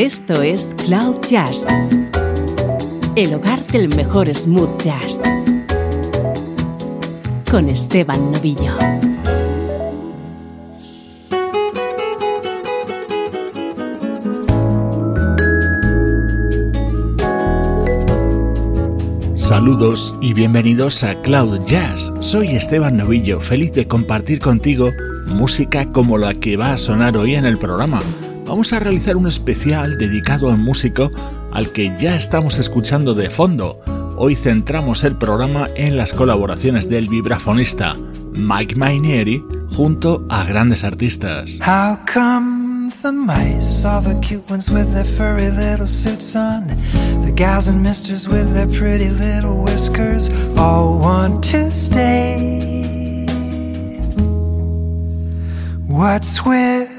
Esto es Cloud Jazz, el hogar del mejor smooth jazz, con Esteban Novillo. Saludos y bienvenidos a Cloud Jazz. Soy Esteban Novillo, feliz de compartir contigo música como la que va a sonar hoy en el programa vamos a realizar un especial dedicado a un músico al que ya estamos escuchando de fondo. Hoy centramos el programa en las colaboraciones del vibrafonista Mike Mainieri junto a grandes artistas. How come the mice, all the cute ones with their furry little suits on, the gals and misters with their pretty little whiskers, all want to stay? What's with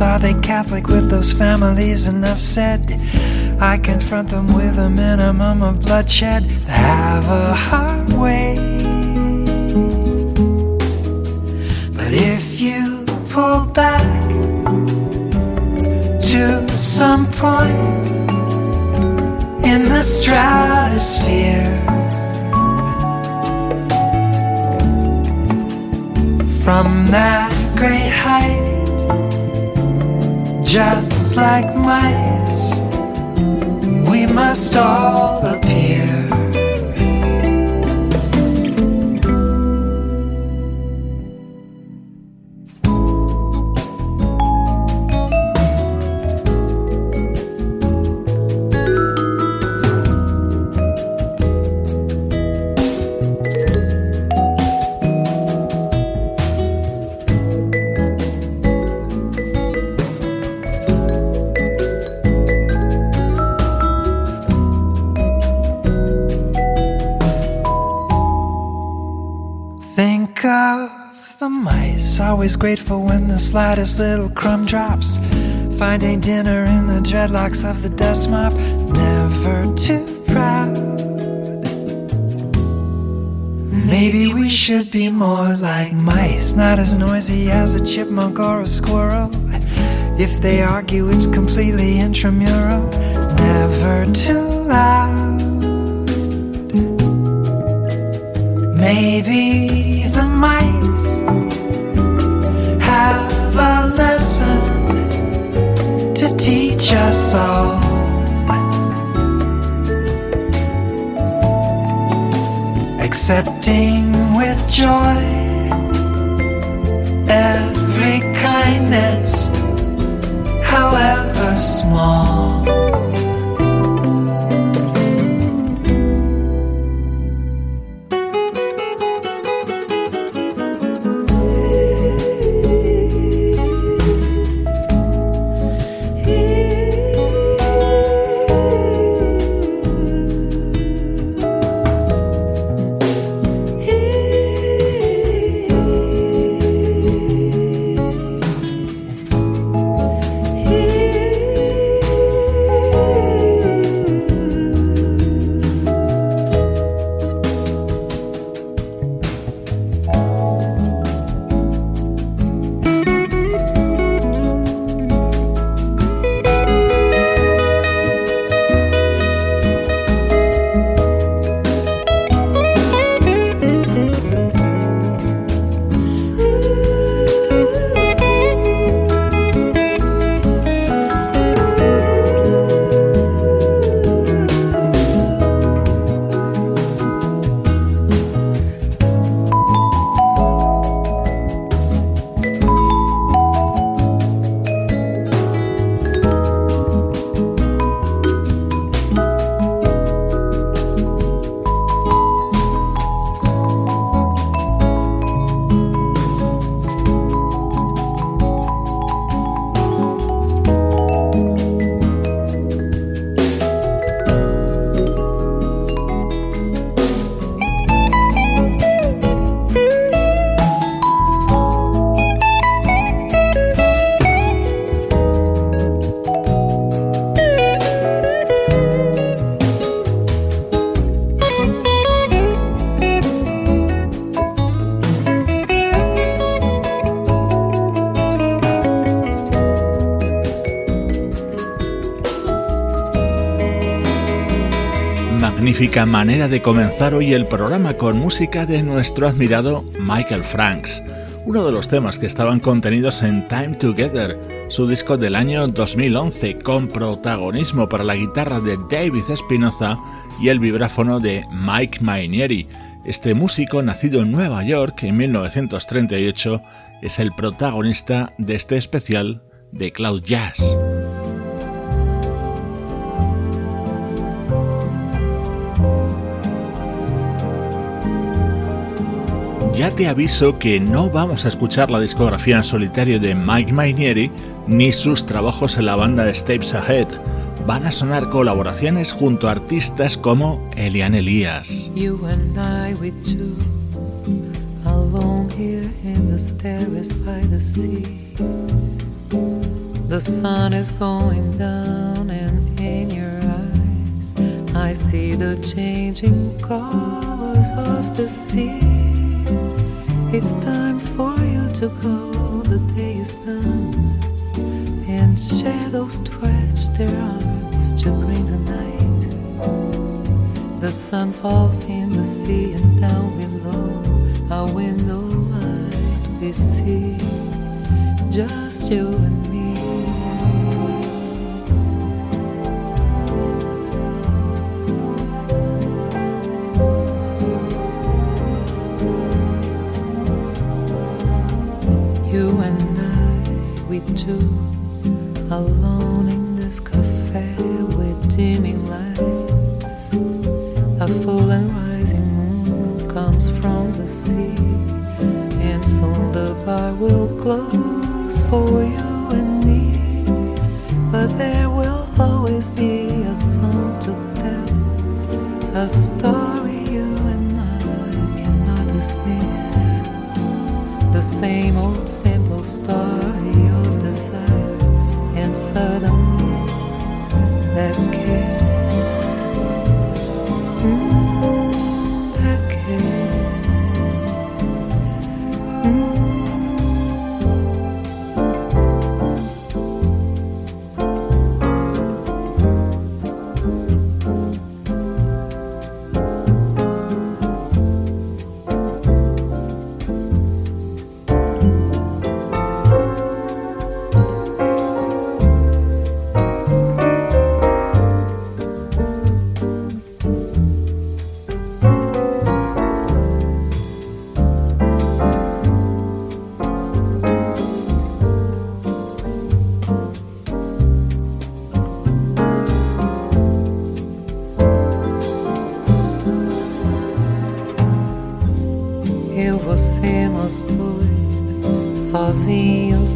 Are they Catholic with those families? Enough said. I confront them with a minimum of bloodshed. Have a hard way. But if you pull back to some point in the stratosphere, from that great height just like mice, we must all appear. Always grateful when the slightest little crumb drops. Finding dinner in the dreadlocks of the dust mop, never too proud. Maybe we should be more like mice, not as noisy as a chipmunk or a squirrel. If they argue, it's completely intramural, never too loud. Maybe the mice soul. Accepting with joy. Magnífica manera de comenzar hoy el programa con música de nuestro admirado Michael Franks, uno de los temas que estaban contenidos en Time Together, su disco del año 2011, con protagonismo para la guitarra de David Espinoza y el vibráfono de Mike Mainieri. Este músico, nacido en Nueva York en 1938, es el protagonista de este especial de Cloud Jazz. Ya te aviso que no vamos a escuchar la discografía en solitario de Mike Mainieri ni sus trabajos en la banda Steps Ahead. Van a sonar colaboraciones junto a artistas como Elian sea. The sun is going down, and in your eyes, I see the changing colors of the sea. It's time for you to go, the day is done. And shadows stretch their arms to bring the night. The sun falls in the sea and down below our window light we see just you and two alone in this cafe with dimming lights. A full and rising moon comes from the sea, and soon the bar will close for you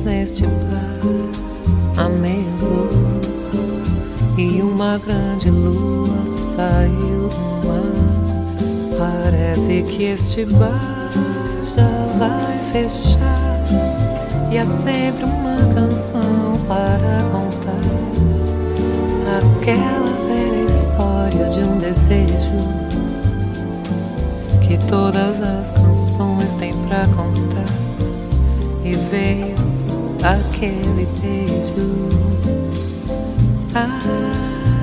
neste bar a e uma grande lua saiu do mar. Parece que este bar já vai fechar e há sempre uma canção para contar aquela velha história de um desejo que todas as contar e veio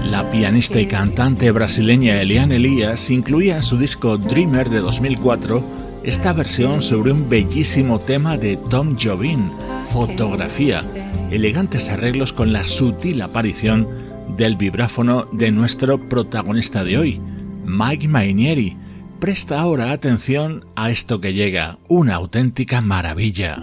La pianista y cantante brasileña Eliane Elias incluía en su disco Dreamer de 2004 esta versión sobre un bellísimo tema de Tom Jobin, fotografía, elegantes arreglos con la sutil aparición del vibráfono de nuestro protagonista de hoy, Mike Mainieri. Presta ahora atención a esto que llega, una auténtica maravilla.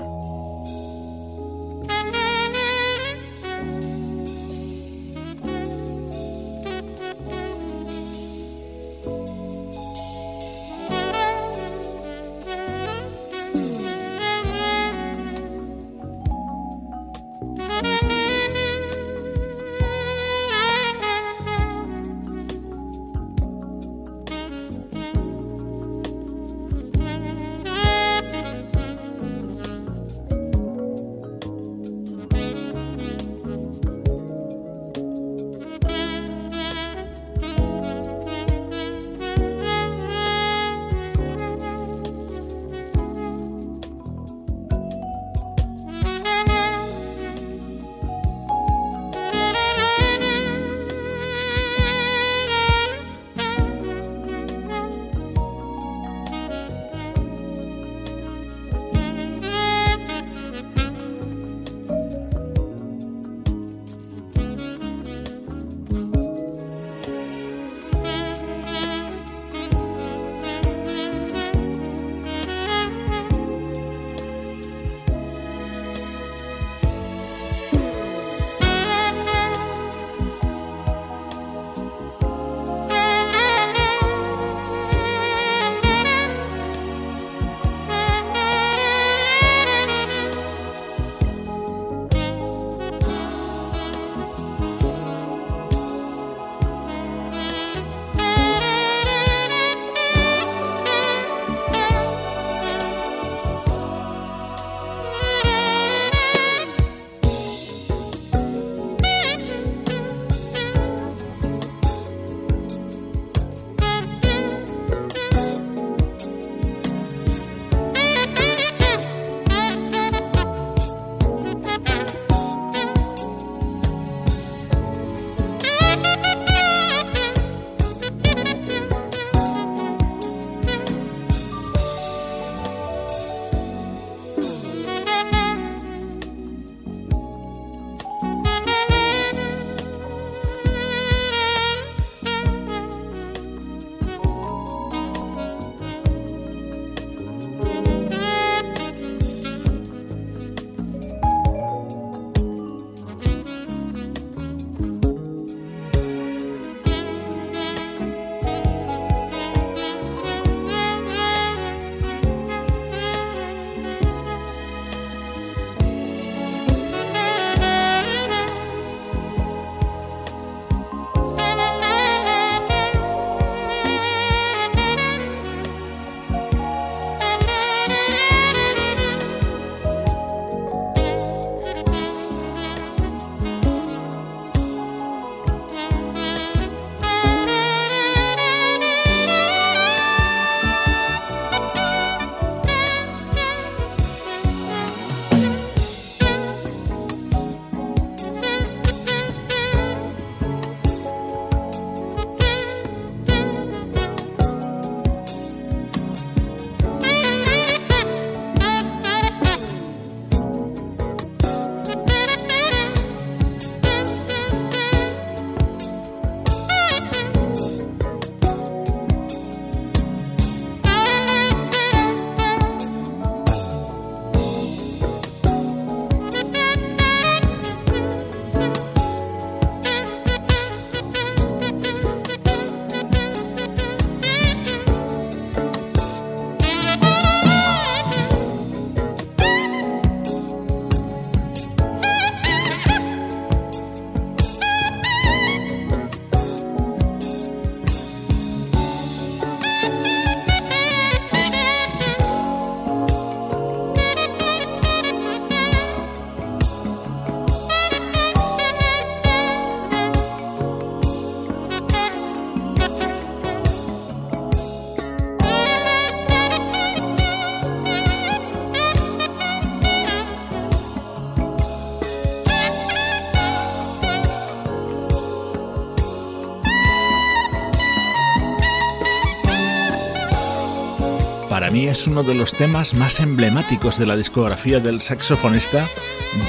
Es uno de los temas más emblemáticos de la discografía del saxofonista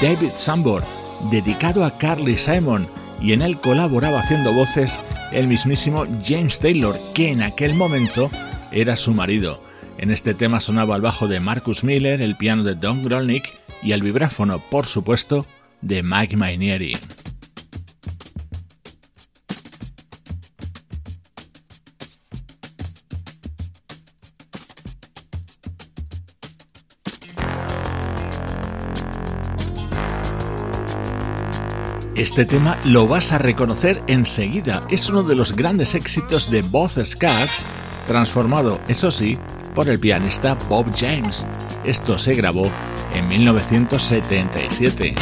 David Sambor, dedicado a Carly Simon, y en él colaboraba haciendo voces el mismísimo James Taylor, que en aquel momento era su marido. En este tema sonaba el bajo de Marcus Miller, el piano de Don Grolnick y el vibráfono, por supuesto, de Mike Mainieri. Este tema lo vas a reconocer enseguida. Es uno de los grandes éxitos de Both Scats, transformado, eso sí, por el pianista Bob James. Esto se grabó en 1977.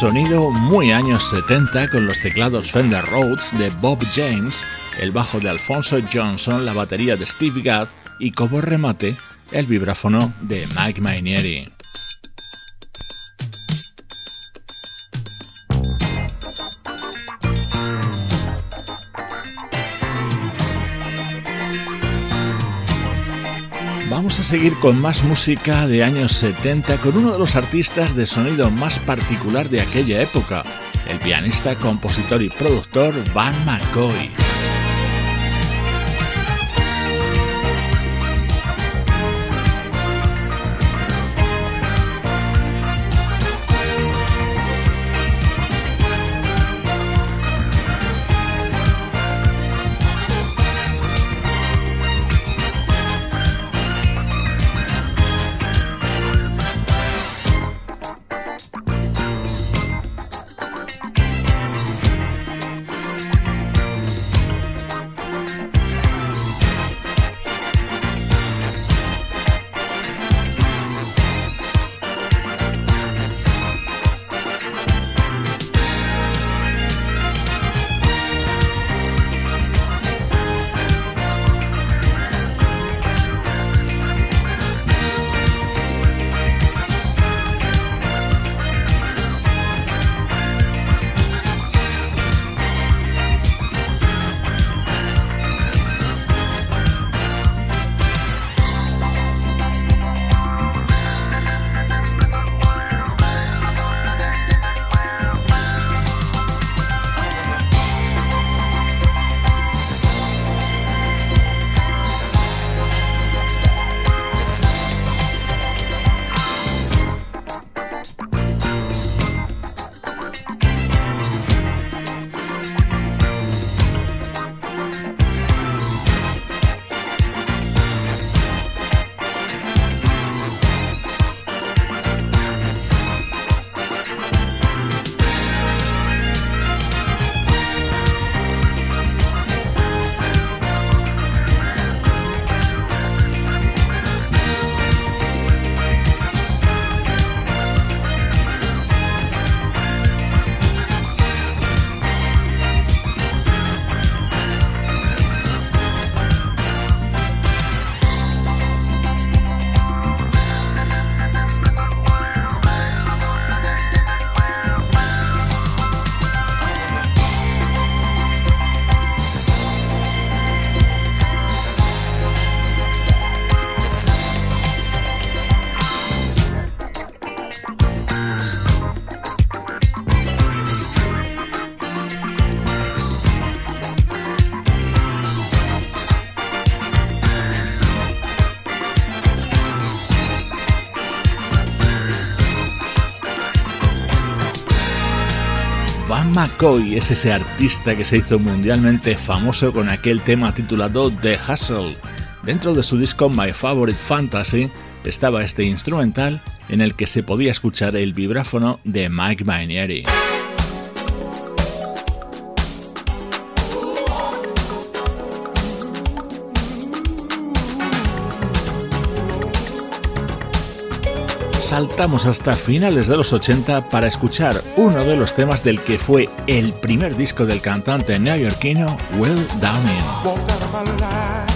Sonido muy años 70 con los teclados Fender Rhodes de Bob James, el bajo de Alfonso Johnson, la batería de Steve Gadd y como remate el vibráfono de Mike Mainieri. A seguir con más música de años 70 con uno de los artistas de sonido más particular de aquella época, el pianista, compositor y productor Van McCoy. McCoy es ese artista que se hizo mundialmente famoso con aquel tema titulado The Hustle. Dentro de su disco My Favorite Fantasy estaba este instrumental en el que se podía escuchar el vibráfono de Mike Mainieri. Saltamos hasta finales de los 80 para escuchar uno de los temas del que fue el primer disco del cantante neoyorquino Will Downing.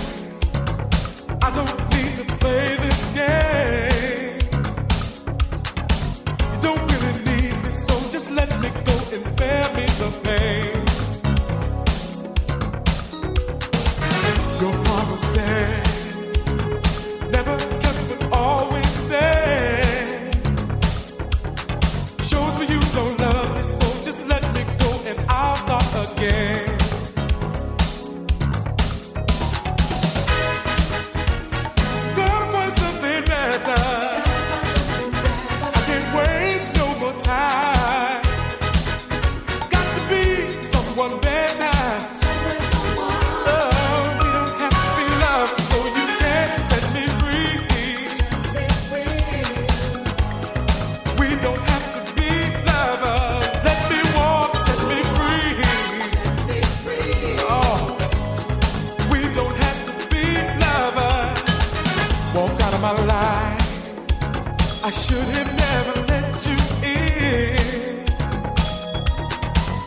of my life. I should have never let you in.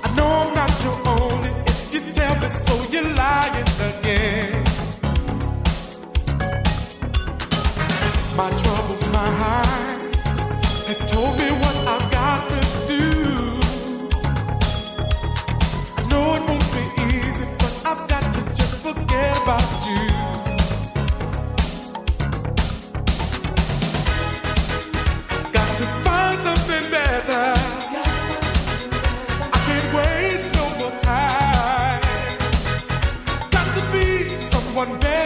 I know I'm not your only. If you tell me so, you're lying again. My troubled mind has told me what one day.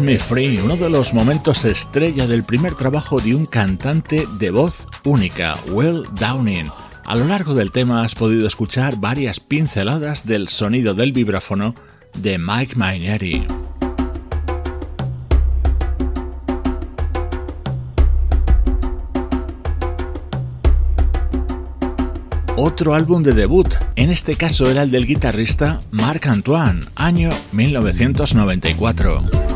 Me Free, uno de los momentos estrella del primer trabajo de un cantante de voz única, Will Downing. A lo largo del tema has podido escuchar varias pinceladas del sonido del vibráfono de Mike Mainieri. Otro álbum de debut, en este caso era el del guitarrista Marc Antoine, año 1994.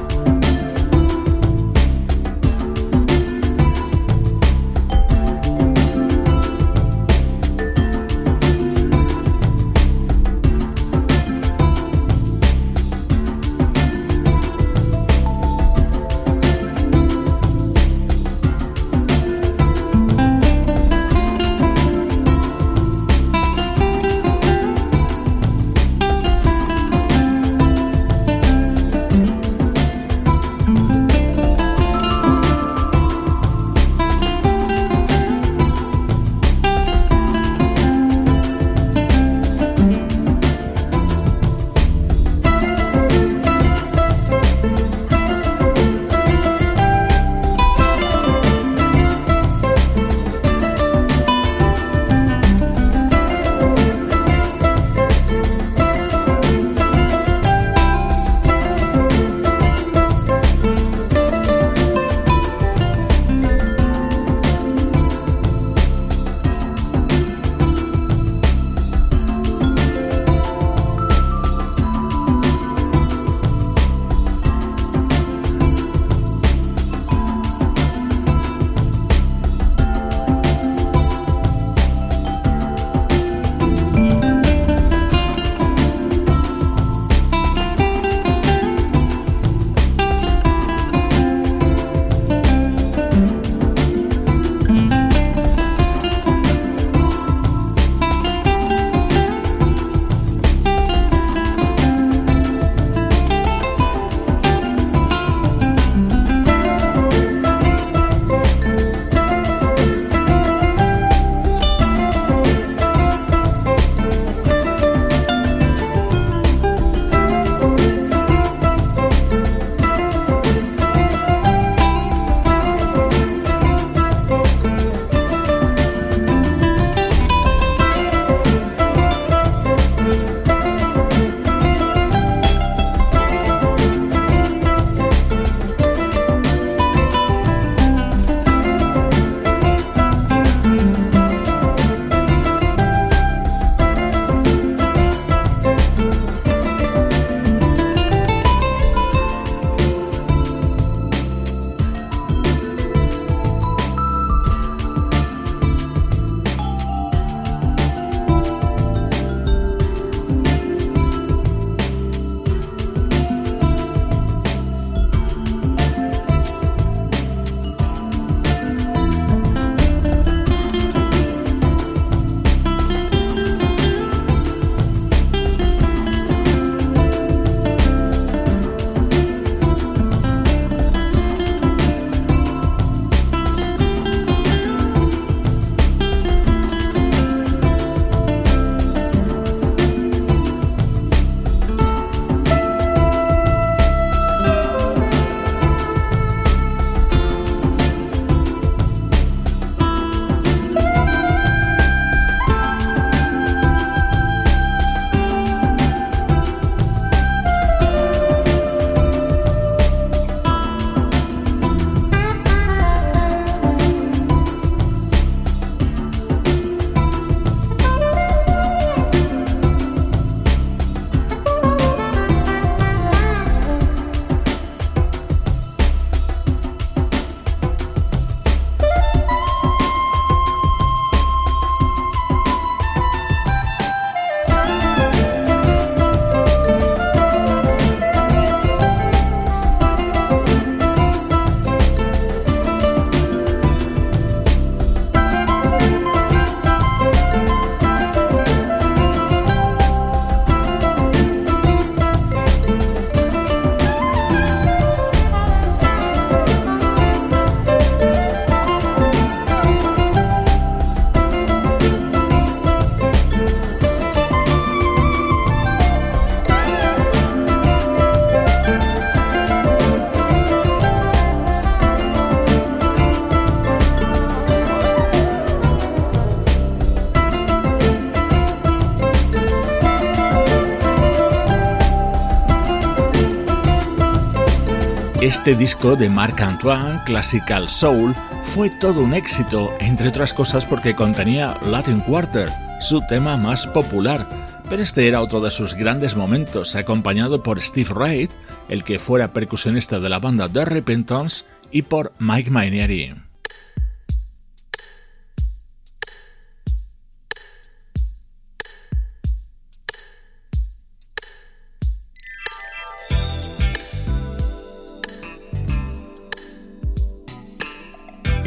Este disco de Marc Antoine, Classical Soul, fue todo un éxito, entre otras cosas porque contenía Latin Quarter, su tema más popular, pero este era otro de sus grandes momentos, acompañado por Steve Wright, el que fuera percusionista de la banda The Repentance, y por Mike Mainieri.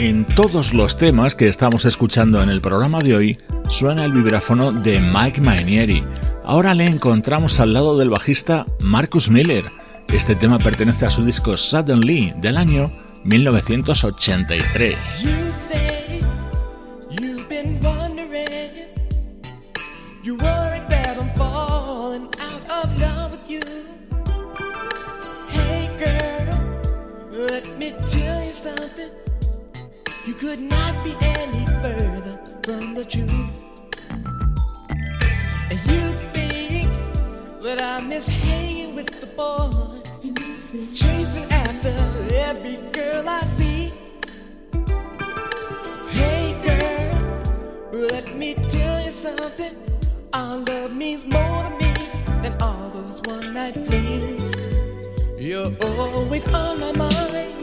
En todos los temas que estamos escuchando en el programa de hoy suena el vibráfono de Mike Mainieri. Ahora le encontramos al lado del bajista Marcus Miller. Este tema pertenece a su disco Suddenly del año 1983. Could not be any further from the truth. And you think that I miss hanging with the boys, chasing after every girl I see. Hey girl, let me tell you something. Our love means more to me than all those one night flings. You're always on my mind.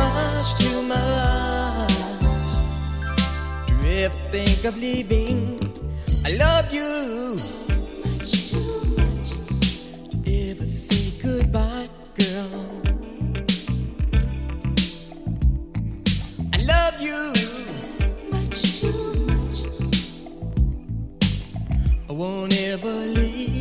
ever think of leaving. I love you much too much to ever say goodbye, girl. I love you much too much. I won't ever leave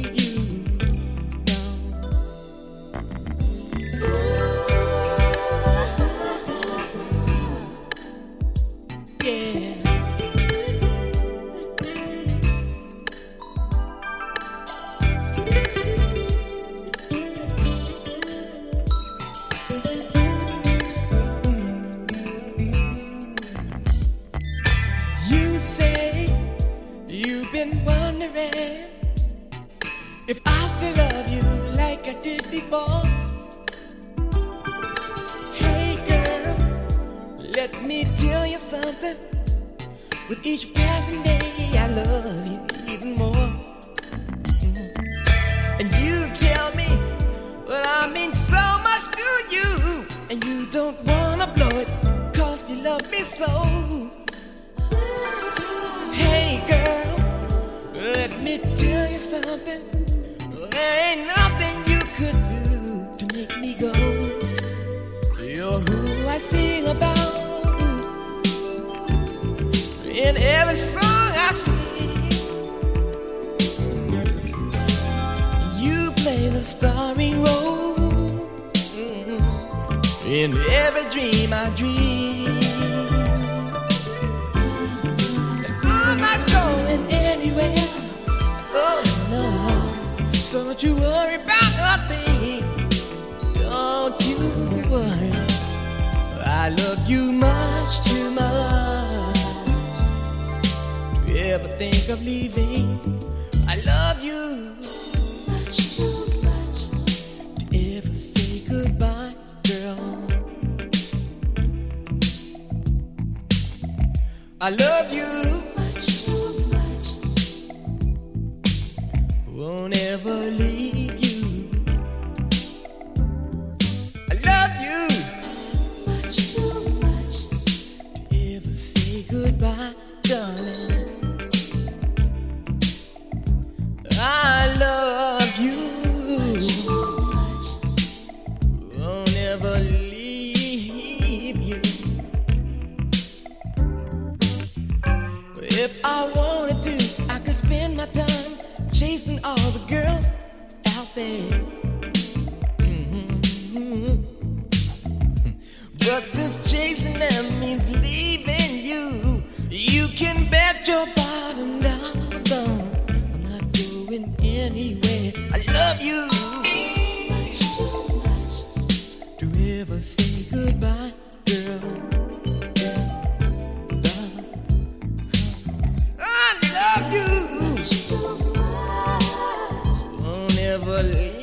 in every song I sing. You play the starring role in every dream I dream. I'm not going anywhere. Oh no, no. So don't you worry about nothing. Don't you worry. I love you much too much ever think of leaving. I love you much too much to ever say goodbye, girl. I love you much too much. Won't ever leave you. I love you much too much to ever say goodbye, darling. love you. Won't ever leave you. If I wanted to, I could spend my time chasing all the girls out there. Mm-hmm. But since chasing them means leaving you, you can bet your bottom dollar. In any way, I love you. Much too much to ever say goodbye, girl. I love you. Much too much. Won't ever leave.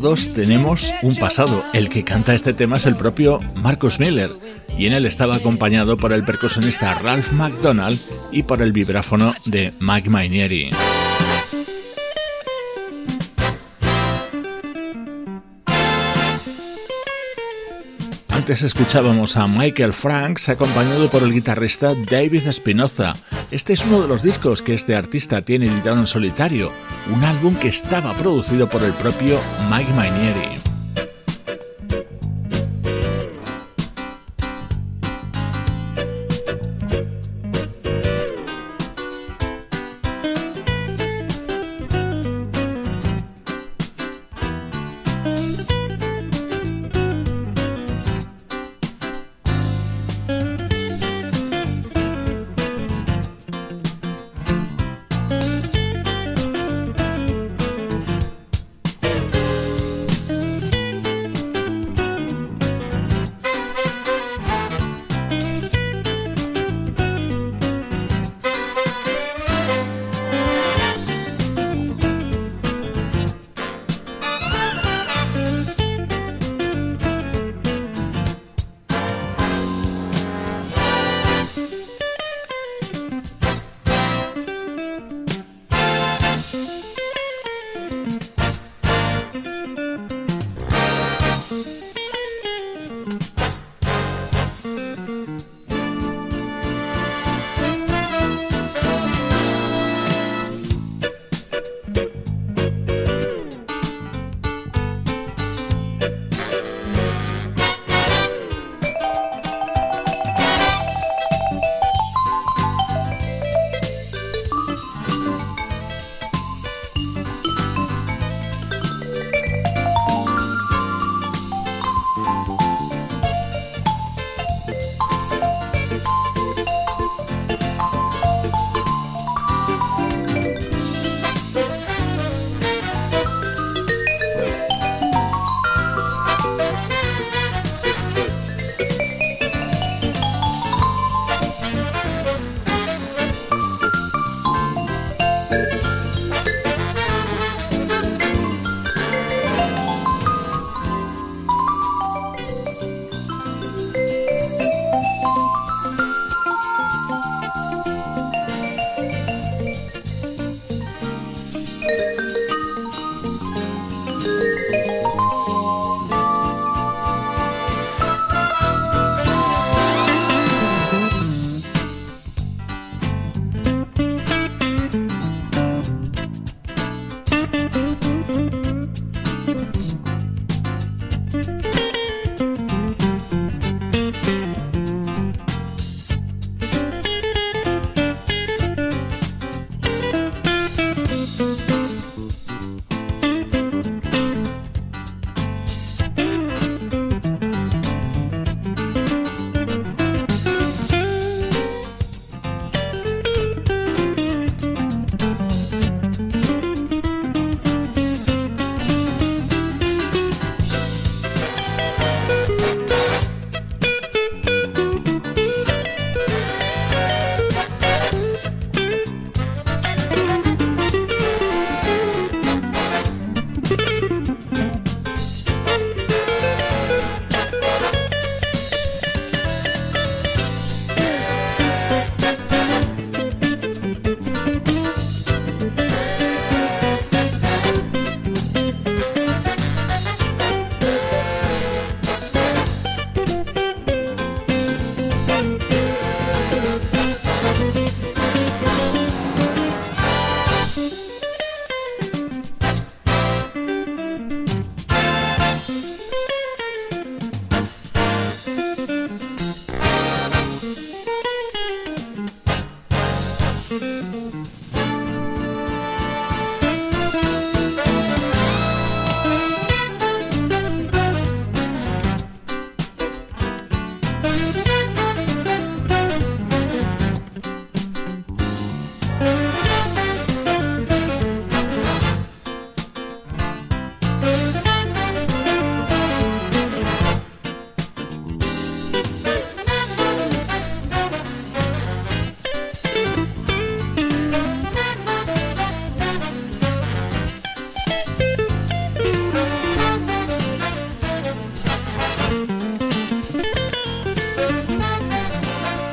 Todos tenemos un pasado. El que canta este tema es el propio Marcus Miller, y en él estaba acompañado por el percusionista Ralph McDonald y por el vibráfono de Mike Mainieri. Antes escuchábamos a Michael Franks acompañado por el guitarrista David Espinoza. Este es uno de los discos que este artista tiene editado en solitario, un álbum que estaba producido por el propio Mike Mainieri.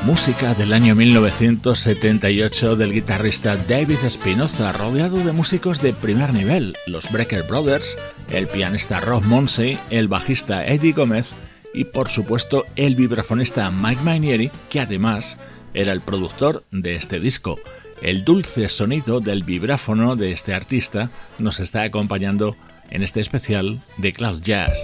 Música del año 1978 del guitarrista David Espinoza, rodeado de músicos de primer nivel, los Brecker Brothers, el pianista Rob Monsey, el bajista Eddie Gómez y por supuesto el vibrafonista Mike Mainieri, que además era el productor de este disco. El dulce sonido del vibráfono de este artista nos está acompañando en este especial de Cloud Jazz.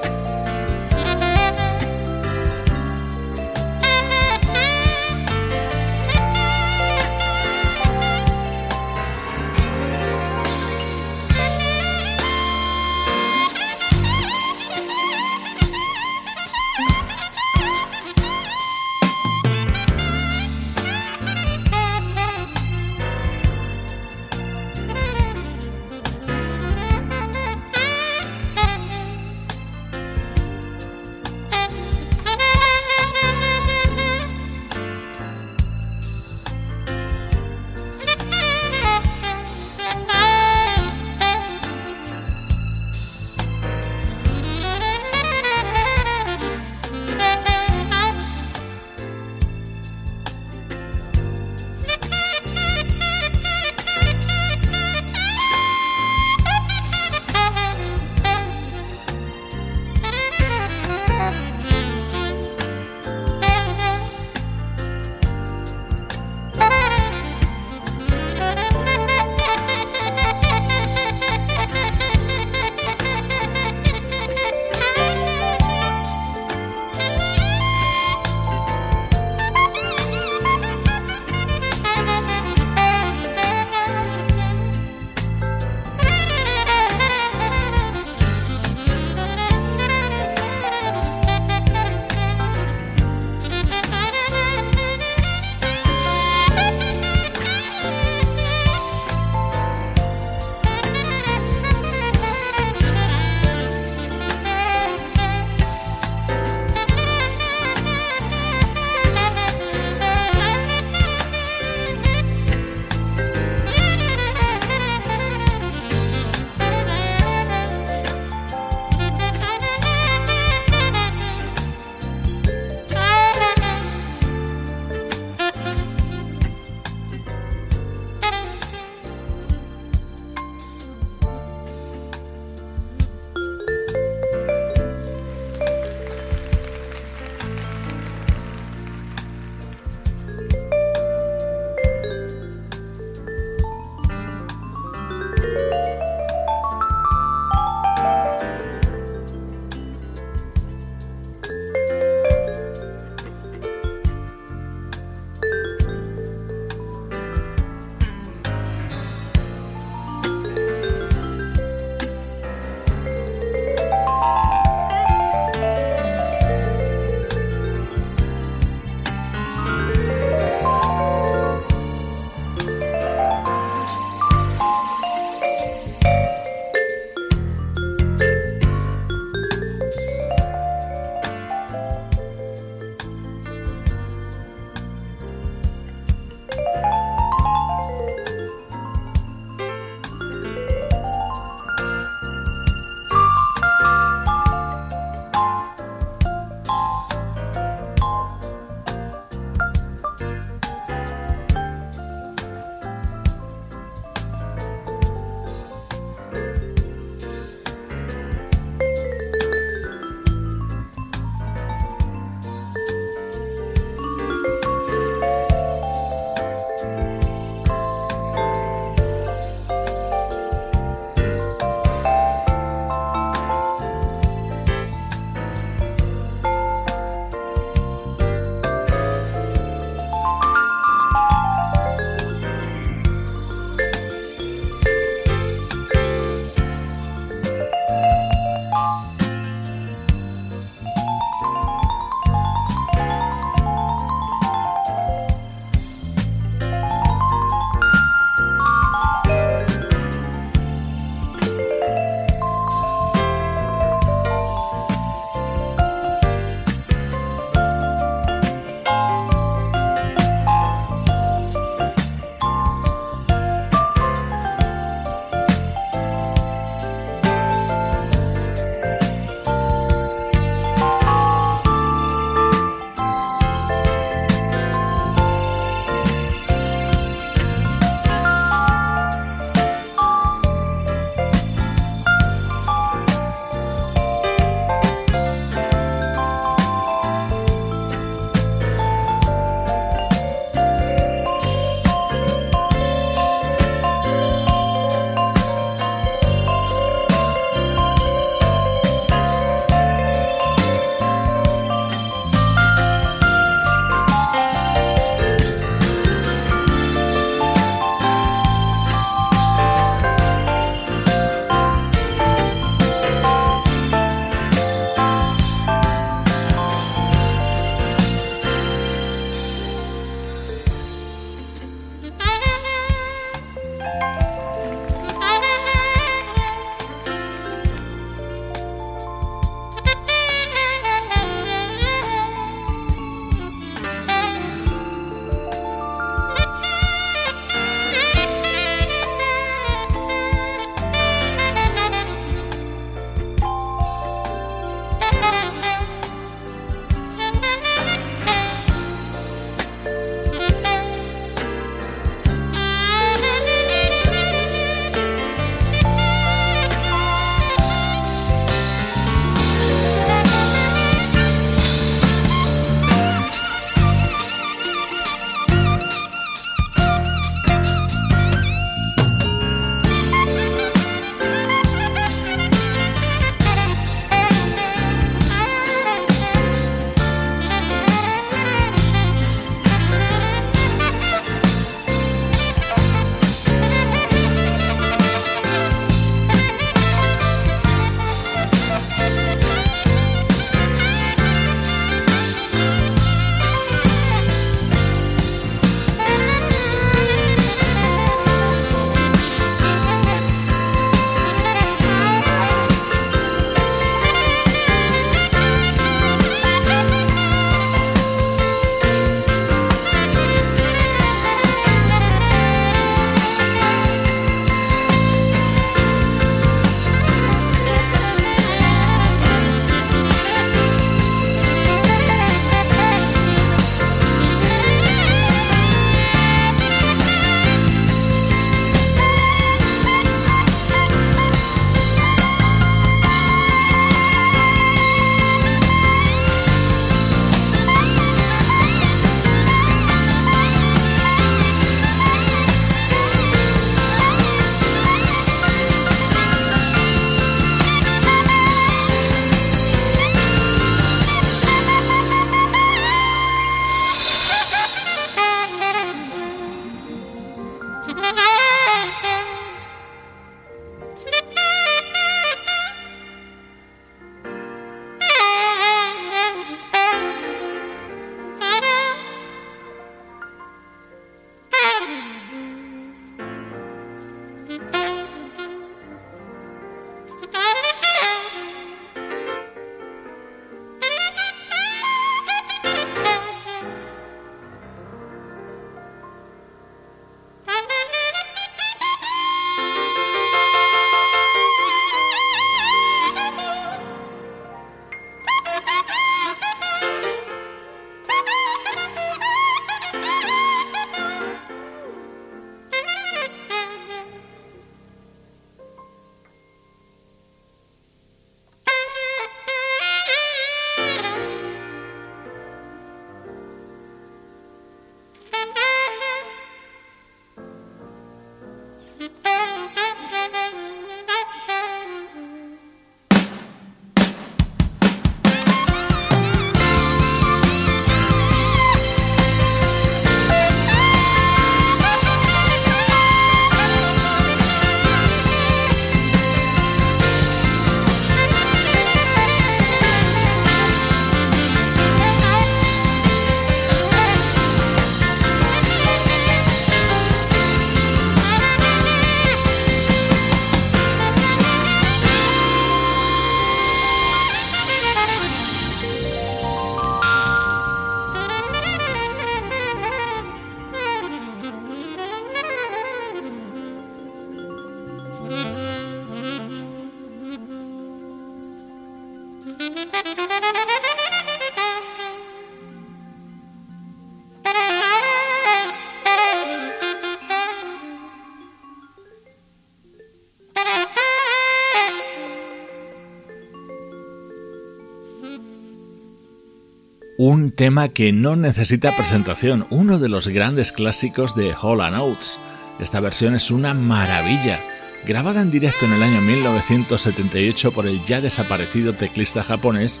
Un tema que no necesita presentación, uno de los grandes clásicos de Hall Oates. Esta versión es una maravilla, grabada en directo en el año 1978 por el ya desaparecido teclista japonés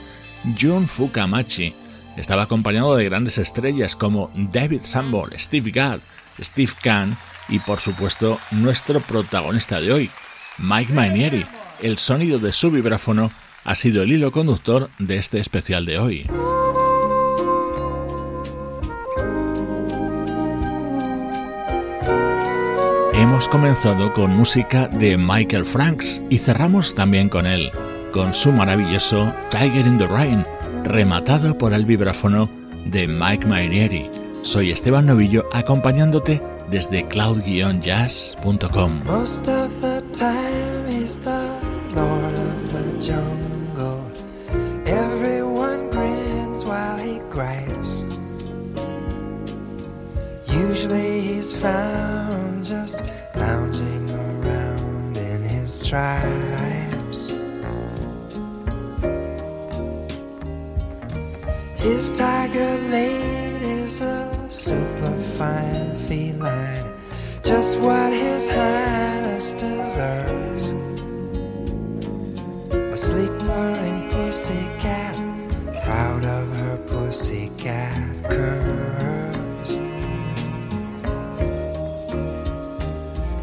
Jun Fukamachi. Estaba acompañado de grandes estrellas como David Sanborn, Steve Gadd, Steve Kahn y por supuesto nuestro protagonista de hoy, Mike Mainieri. El sonido de su vibráfono ha sido el hilo conductor de este especial de hoy. Hemos comenzado con música de Michael Franks y cerramos también con él, con su maravilloso Tiger in the Rain, rematado por el vibráfono de Mike Mainieri. Soy Esteban Novillo acompañándote desde cloud-jazz.com. Usually he's found just tribes. His tiger lady is a superfine feline, just what His Highness deserves. A sleek purring pussycat, proud of her pussycat curves.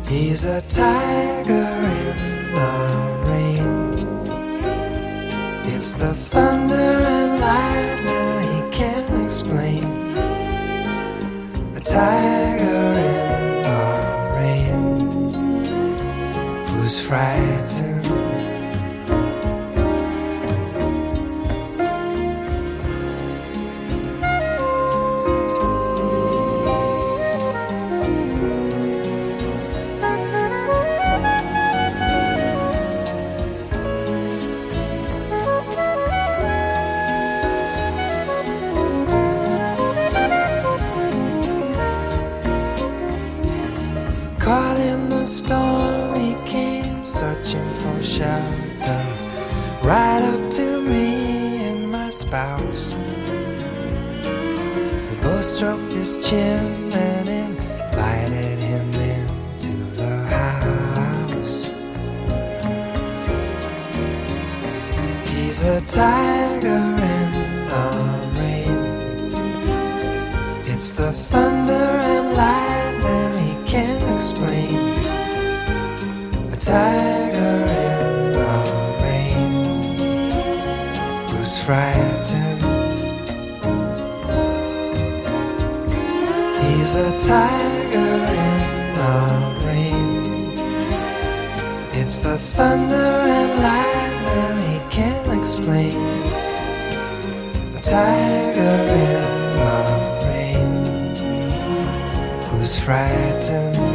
He's a tiger It's the thunder and lightning he can't explain A tiger in the rain who's frightened. Stroked his chin and invited him into the house. He's a tiger in the rain. It's the thunder and lightning he can't explain. A tiger He's a tiger in the rain. It's the thunder and lightning he can't explain. A tiger in the rain who's frightened.